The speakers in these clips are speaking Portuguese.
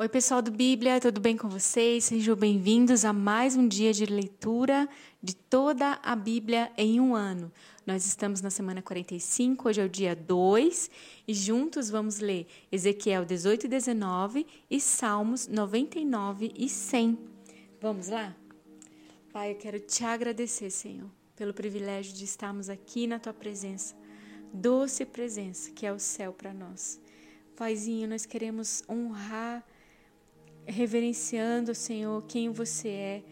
Oi, pessoal do Bíblia, tudo bem com vocês? Sejam bem-vindos a mais um dia de leitura de toda a Bíblia em um ano. Nós estamos na semana 45, hoje é o dia 2, e juntos vamos ler Ezequiel 18 e 19 e Salmos 99 e 100. Vamos lá? Pai, eu quero te agradecer, Senhor, pelo privilégio de estarmos aqui na tua presença, doce presença que é o céu para nós. Paizinho, nós queremos honrar reverenciando, Senhor, quem você é.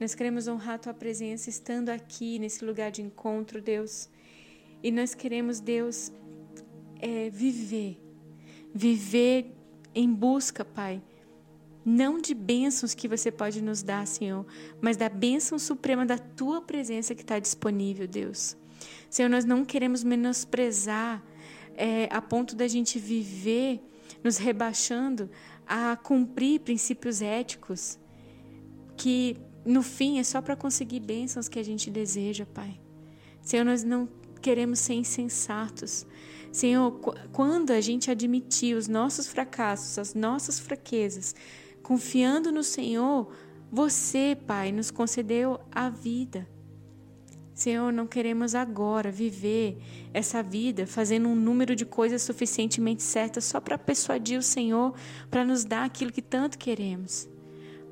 Nós queremos honrar tua presença estando aqui nesse lugar de encontro, Deus. E nós queremos, Deus, é, viver, viver em busca, Pai, não de bênçãos que você pode nos dar, Senhor, mas da bênção suprema da tua presença que está disponível, Deus. Senhor, nós não queremos menosprezar é, a ponto da gente viver nos rebaixando a cumprir princípios éticos que no fim é só para conseguir bênçãos que a gente deseja, Pai. Senhor, nós não queremos ser insensatos. Senhor, quando a gente admitir os nossos fracassos, as nossas fraquezas, confiando no Senhor, você, Pai, nos concedeu a vida. Senhor, não queremos agora viver essa vida fazendo um número de coisas suficientemente certas só para persuadir o Senhor para nos dar aquilo que tanto queremos.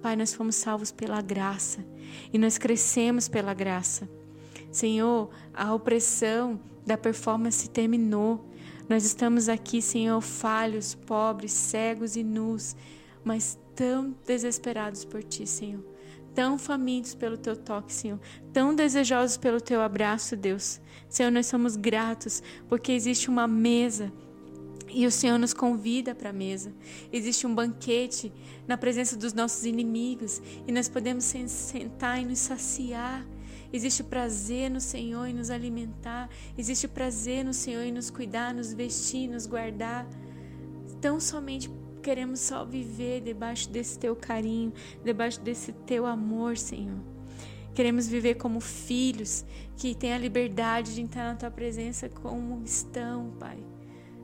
Pai, nós fomos salvos pela graça e nós crescemos pela graça. Senhor, a opressão da performance terminou. Nós estamos aqui, Senhor, falhos, pobres, cegos e nus, mas tão desesperados por Ti, Senhor tão famintos pelo teu toque, Senhor, tão desejosos pelo teu abraço, Deus. Senhor, nós somos gratos porque existe uma mesa e o Senhor nos convida para a mesa. Existe um banquete na presença dos nossos inimigos e nós podemos sentar e nos saciar. Existe prazer no Senhor em nos alimentar. Existe prazer no Senhor em nos cuidar, nos vestir, nos guardar. Tão somente Queremos só viver debaixo desse teu carinho, debaixo desse teu amor, Senhor. Queremos viver como filhos que têm a liberdade de entrar na tua presença como estão, Pai.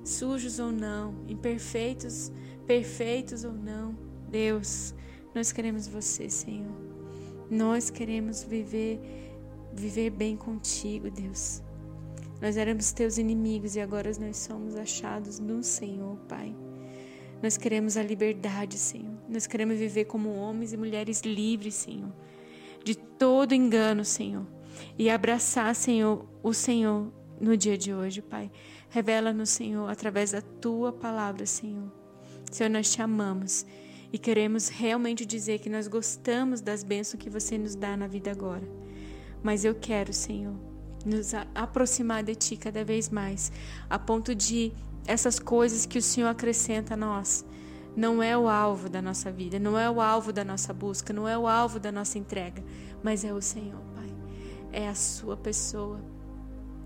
Sujos ou não, imperfeitos, perfeitos ou não. Deus, nós queremos você, Senhor. Nós queremos viver viver bem contigo, Deus. Nós éramos teus inimigos e agora nós somos achados no Senhor, Pai. Nós queremos a liberdade, Senhor. Nós queremos viver como homens e mulheres livres, Senhor, de todo engano, Senhor. E abraçar, Senhor, o Senhor no dia de hoje, Pai. Revela-nos, Senhor, através da tua palavra, Senhor. Senhor, nós te amamos e queremos realmente dizer que nós gostamos das bênçãos que você nos dá na vida agora. Mas eu quero, Senhor, nos aproximar de Ti cada vez mais, a ponto de essas coisas que o Senhor acrescenta a nós. Não é o alvo da nossa vida, não é o alvo da nossa busca, não é o alvo da nossa entrega, mas é o Senhor, Pai. É a Sua pessoa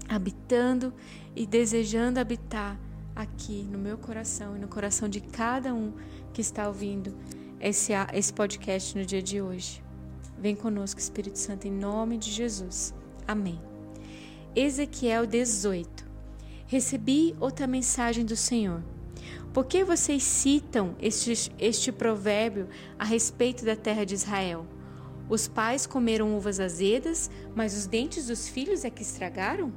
habitando e desejando habitar aqui no meu coração e no coração de cada um que está ouvindo esse, esse podcast no dia de hoje. Vem conosco, Espírito Santo, em nome de Jesus. Amém. Ezequiel 18. Recebi outra mensagem do Senhor. Por que vocês citam este, este provérbio a respeito da terra de Israel? Os pais comeram uvas azedas, mas os dentes dos filhos é que estragaram?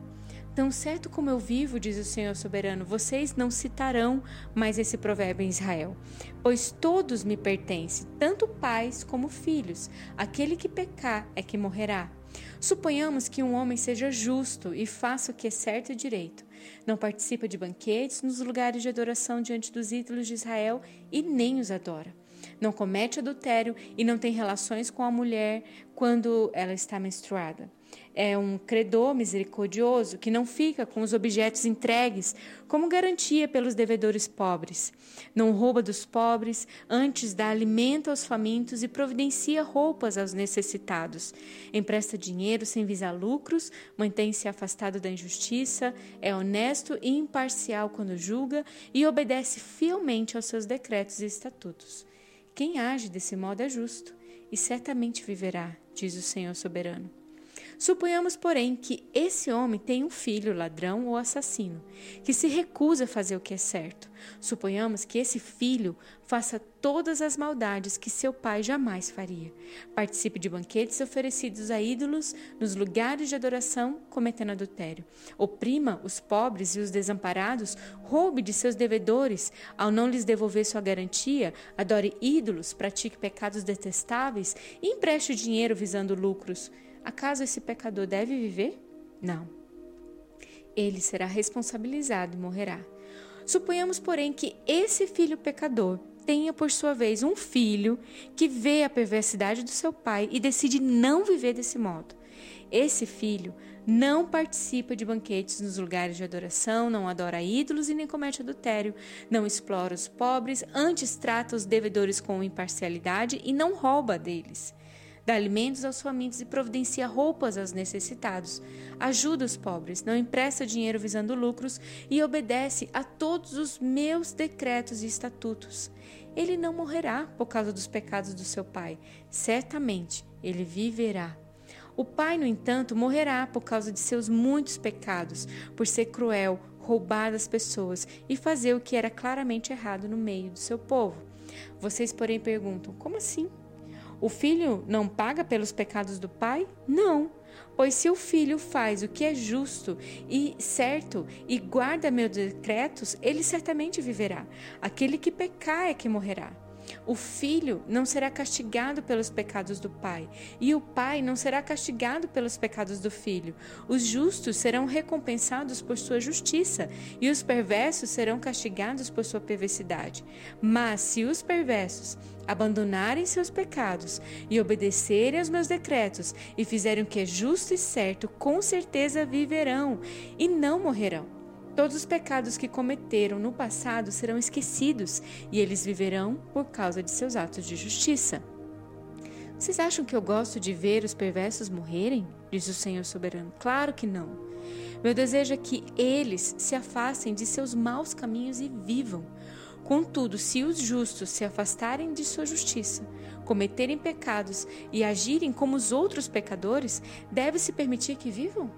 Tão certo como eu vivo, diz o Senhor soberano, vocês não citarão mais esse provérbio em Israel, pois todos me pertencem, tanto pais como filhos. Aquele que pecar é que morrerá. Suponhamos que um homem seja justo e faça o que é certo e direito. Não participa de banquetes nos lugares de adoração diante dos ídolos de Israel e nem os adora. Não comete adultério e não tem relações com a mulher quando ela está menstruada é um credor misericordioso que não fica com os objetos entregues como garantia pelos devedores pobres. Não rouba dos pobres, antes dá alimento aos famintos e providencia roupas aos necessitados. Empresta dinheiro sem visar lucros, mantém-se afastado da injustiça, é honesto e imparcial quando julga e obedece fielmente aos seus decretos e estatutos. Quem age desse modo é justo e certamente viverá, diz o Senhor soberano. Suponhamos, porém, que esse homem tem um filho ladrão ou assassino, que se recusa a fazer o que é certo. Suponhamos que esse filho faça todas as maldades que seu pai jamais faria. Participe de banquetes oferecidos a ídolos nos lugares de adoração, cometendo adultério. Oprima os pobres e os desamparados, roube de seus devedores, ao não lhes devolver sua garantia, adore ídolos, pratique pecados detestáveis e empreste dinheiro visando lucros. Acaso esse pecador deve viver? Não. Ele será responsabilizado e morrerá. Suponhamos, porém, que esse filho pecador tenha, por sua vez, um filho que vê a perversidade do seu pai e decide não viver desse modo. Esse filho não participa de banquetes nos lugares de adoração, não adora ídolos e nem comete adultério, não explora os pobres, antes trata os devedores com imparcialidade e não rouba deles dá alimentos aos famintos e providencia roupas aos necessitados, ajuda os pobres, não empresta dinheiro visando lucros e obedece a todos os meus decretos e estatutos. Ele não morrerá por causa dos pecados do seu pai, certamente ele viverá. O pai, no entanto, morrerá por causa de seus muitos pecados, por ser cruel, roubar das pessoas e fazer o que era claramente errado no meio do seu povo. Vocês, porém, perguntam: como assim? O filho não paga pelos pecados do pai? Não. Pois se o filho faz o que é justo e certo e guarda meus decretos, ele certamente viverá. Aquele que pecar é que morrerá. O filho não será castigado pelos pecados do pai, e o pai não será castigado pelos pecados do filho. Os justos serão recompensados por sua justiça, e os perversos serão castigados por sua perversidade. Mas se os perversos abandonarem seus pecados e obedecerem aos meus decretos e fizerem o que é justo e certo, com certeza viverão e não morrerão. Todos os pecados que cometeram no passado serão esquecidos e eles viverão por causa de seus atos de justiça. Vocês acham que eu gosto de ver os perversos morrerem? Diz o Senhor soberano. Claro que não. Meu desejo é que eles se afastem de seus maus caminhos e vivam. Contudo, se os justos se afastarem de sua justiça, cometerem pecados e agirem como os outros pecadores, deve-se permitir que vivam?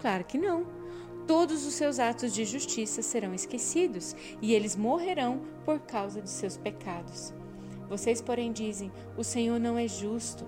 Claro que não todos os seus atos de justiça serão esquecidos e eles morrerão por causa de seus pecados. Vocês, porém, dizem: O Senhor não é justo.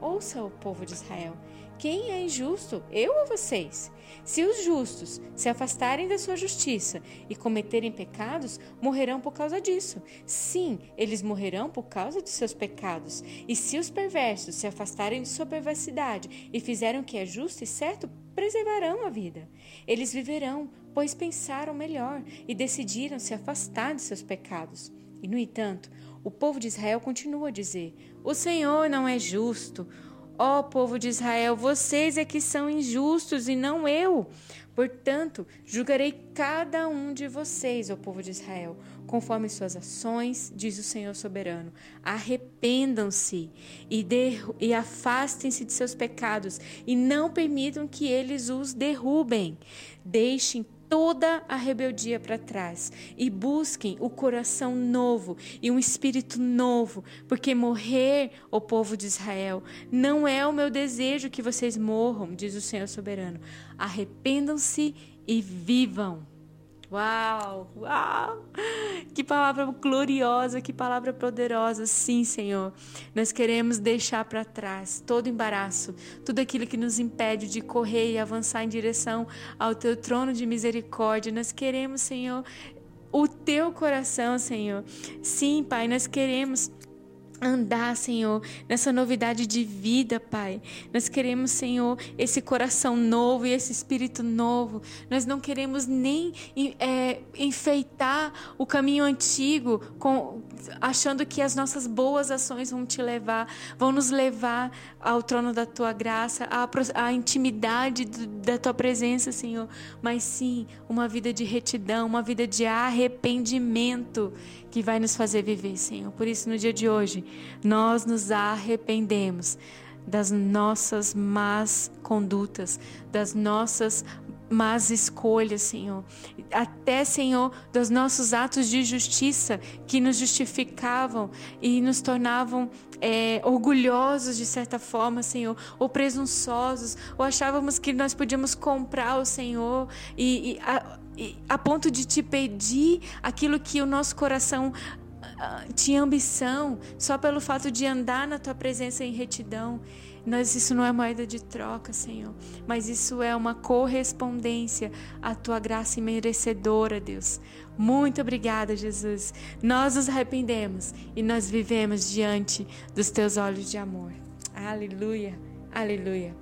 Ouça o povo de Israel. Quem é injusto? Eu ou vocês? Se os justos se afastarem da sua justiça e cometerem pecados, morrerão por causa disso. Sim, eles morrerão por causa de seus pecados. E se os perversos se afastarem de sua perversidade e fizerem o que é justo e certo, preservarão a vida. Eles viverão, pois pensaram melhor e decidiram se afastar de seus pecados. E, no entanto, o povo de Israel continua a dizer: O Senhor não é justo. Ó povo de Israel, vocês é que são injustos e não eu. Portanto, julgarei cada um de vocês, ó povo de Israel, conforme suas ações, diz o Senhor soberano. Arrependam-se e, e afastem-se de seus pecados e não permitam que eles os derrubem. Deixem toda a rebeldia para trás e busquem o coração novo e um espírito novo, porque morrer, o povo de Israel, não é o meu desejo que vocês morram, diz o Senhor soberano. Arrependam-se e vivam. Uau, uau! Que palavra gloriosa, que palavra poderosa. Sim, Senhor. Nós queremos deixar para trás todo embaraço, tudo aquilo que nos impede de correr e avançar em direção ao teu trono de misericórdia. Nós queremos, Senhor, o teu coração, Senhor. Sim, Pai, nós queremos andar, Senhor, nessa novidade de vida, Pai. Nós queremos, Senhor, esse coração novo e esse espírito novo. Nós não queremos nem é, enfeitar o caminho antigo, com, achando que as nossas boas ações vão te levar, vão nos levar ao trono da tua graça, à, à intimidade da tua presença, Senhor. Mas sim, uma vida de retidão, uma vida de arrependimento que vai nos fazer viver, Senhor. Por isso, no dia de hoje, nós nos arrependemos das nossas más condutas, das nossas más escolhas, Senhor. Até, Senhor, dos nossos atos de justiça que nos justificavam e nos tornavam é, orgulhosos de certa forma, Senhor, ou presunçosos, ou achávamos que nós podíamos comprar o Senhor e, e, a, e a ponto de te pedir aquilo que o nosso coração ah, tinha ambição só pelo fato de andar na tua presença em retidão. Nós, isso não é moeda de troca, Senhor, mas isso é uma correspondência à tua graça imerecedora, Deus. Muito obrigada, Jesus. Nós nos arrependemos e nós vivemos diante dos teus olhos de amor. Aleluia, aleluia.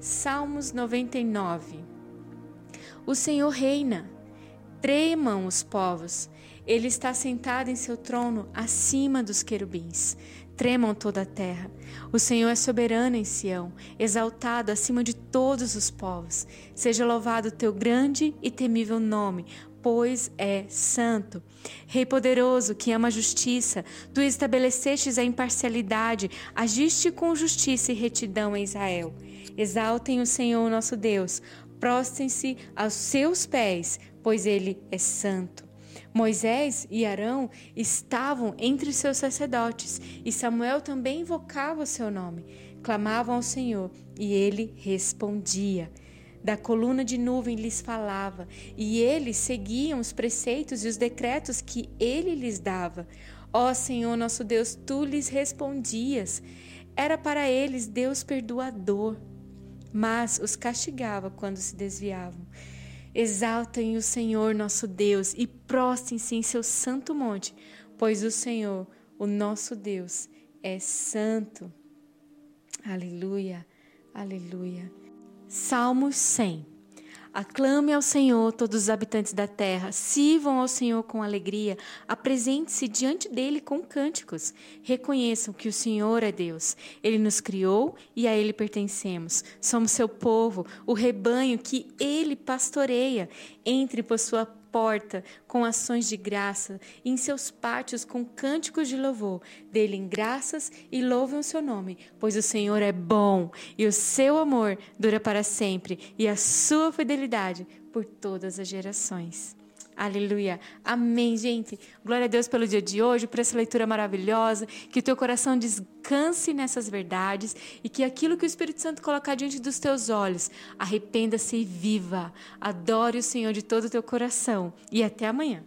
Salmos 99. O Senhor reina, tremam os povos. Ele está sentado em seu trono acima dos querubins tremam toda a terra. O Senhor é soberano em Sião, exaltado acima de todos os povos. Seja louvado o teu grande e temível nome, pois é santo. Rei poderoso, que ama a justiça, tu estabelecestes a imparcialidade, agiste com justiça e retidão em Israel. Exaltem o Senhor nosso Deus, prostem-se aos seus pés, pois ele é santo. Moisés e Arão estavam entre seus sacerdotes, e Samuel também invocava o seu nome. Clamavam ao Senhor, e ele respondia. Da coluna de nuvem lhes falava, e eles seguiam os preceitos e os decretos que ele lhes dava. Ó Senhor nosso Deus, tu lhes respondias. Era para eles Deus perdoador, mas os castigava quando se desviavam. Exaltem o Senhor nosso Deus e prostem-se em seu santo monte, pois o Senhor, o nosso Deus, é santo. Aleluia, aleluia. Salmo 100. Aclame ao Senhor todos os habitantes da terra, sirvam ao Senhor com alegria, apresente-se diante dele com cânticos. Reconheçam que o Senhor é Deus. Ele nos criou e a ele pertencemos. Somos seu povo, o rebanho que ele pastoreia. Entre por sua porta com ações de graça, e em seus pátios com cânticos de louvor. Dê-lhe graças e louvem o seu nome, pois o Senhor é bom e o seu amor dura para sempre e a sua fidelidade por todas as gerações. Aleluia. Amém, gente. Glória a Deus pelo dia de hoje, por essa leitura maravilhosa. Que o teu coração descanse nessas verdades e que aquilo que o Espírito Santo colocar diante dos teus olhos, arrependa-se e viva. Adore o Senhor de todo o teu coração. E até amanhã.